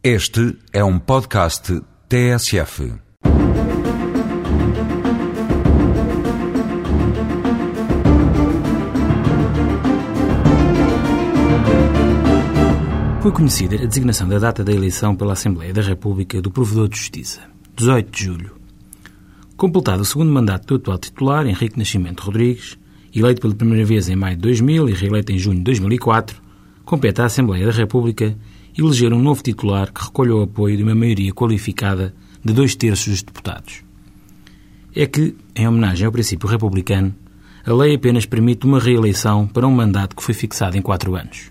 Este é um podcast TSF. Foi conhecida a designação da data da eleição pela Assembleia da República do Provedor de Justiça, 18 de julho. Completado o segundo mandato do atual titular, Henrique Nascimento Rodrigues, eleito pela primeira vez em maio de 2000 e reeleito em junho de 2004, compete à Assembleia da República eleger um novo titular que recolha o apoio de uma maioria qualificada de dois terços dos deputados. É que, em homenagem ao princípio republicano, a lei apenas permite uma reeleição para um mandato que foi fixado em quatro anos.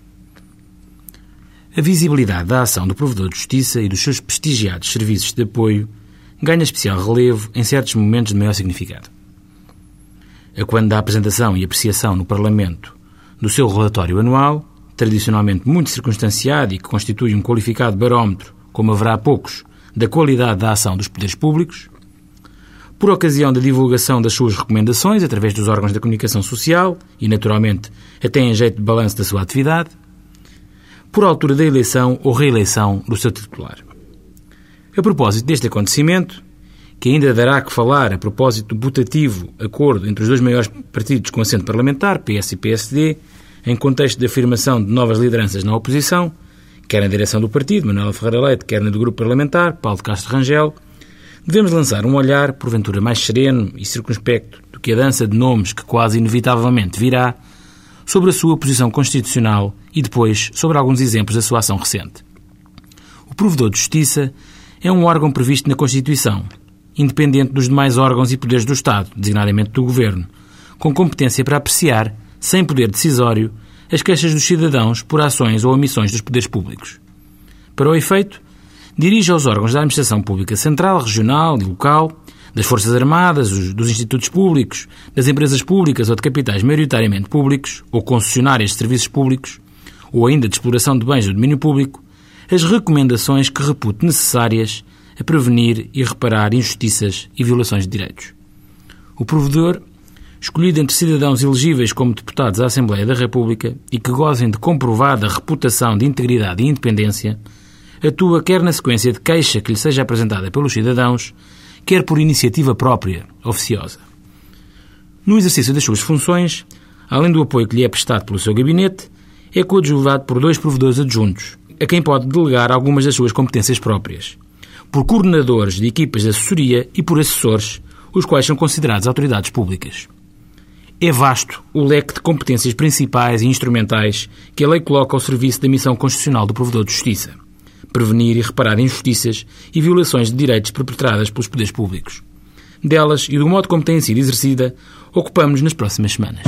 A visibilidade da ação do provedor de justiça e dos seus prestigiados serviços de apoio ganha especial relevo em certos momentos de maior significado. A quando da apresentação e apreciação no Parlamento do seu relatório anual, tradicionalmente muito circunstanciado e que constitui um qualificado barómetro, como haverá poucos, da qualidade da ação dos poderes públicos, por ocasião da divulgação das suas recomendações através dos órgãos da comunicação social e, naturalmente, até em jeito de balanço da sua atividade, por altura da eleição ou reeleição do seu titular. A propósito deste acontecimento, que ainda dará que falar a propósito do putativo acordo entre os dois maiores partidos com assento parlamentar, PS e PSD, em contexto de afirmação de novas lideranças na oposição, quer na direção do partido, Manuel Ferreira Leite, quer na do grupo parlamentar, Paulo de Castro Rangel, devemos lançar um olhar, porventura mais sereno e circunspecto do que a dança de nomes que quase inevitavelmente virá, sobre a sua posição constitucional e depois sobre alguns exemplos da sua ação recente. O Provedor de Justiça é um órgão previsto na Constituição, independente dos demais órgãos e poderes do Estado, designadamente do Governo, com competência para apreciar sem poder decisório, as queixas dos cidadãos por ações ou omissões dos poderes públicos. Para o efeito, dirige aos órgãos da Administração Pública Central, Regional e Local, das Forças Armadas, dos institutos públicos, das empresas públicas ou de capitais maioritariamente públicos, ou concessionárias de serviços públicos, ou ainda de exploração de bens do domínio público, as recomendações que repute necessárias a prevenir e reparar injustiças e violações de direitos. O provedor escolhido entre cidadãos elegíveis como deputados à Assembleia da República e que gozem de comprovada reputação de integridade e independência, atua quer na sequência de queixa que lhe seja apresentada pelos cidadãos, quer por iniciativa própria, oficiosa. No exercício das suas funções, além do apoio que lhe é prestado pelo seu gabinete, é coadjuvado por dois provedores adjuntos, a quem pode delegar algumas das suas competências próprias, por coordenadores de equipas de assessoria e por assessores, os quais são considerados autoridades públicas. É vasto o leque de competências principais e instrumentais que a lei coloca ao serviço da missão constitucional do provedor de justiça. Prevenir e reparar injustiças e violações de direitos perpetradas pelos poderes públicos. Delas e do modo como têm sido exercida, ocupamos-nos nas próximas semanas.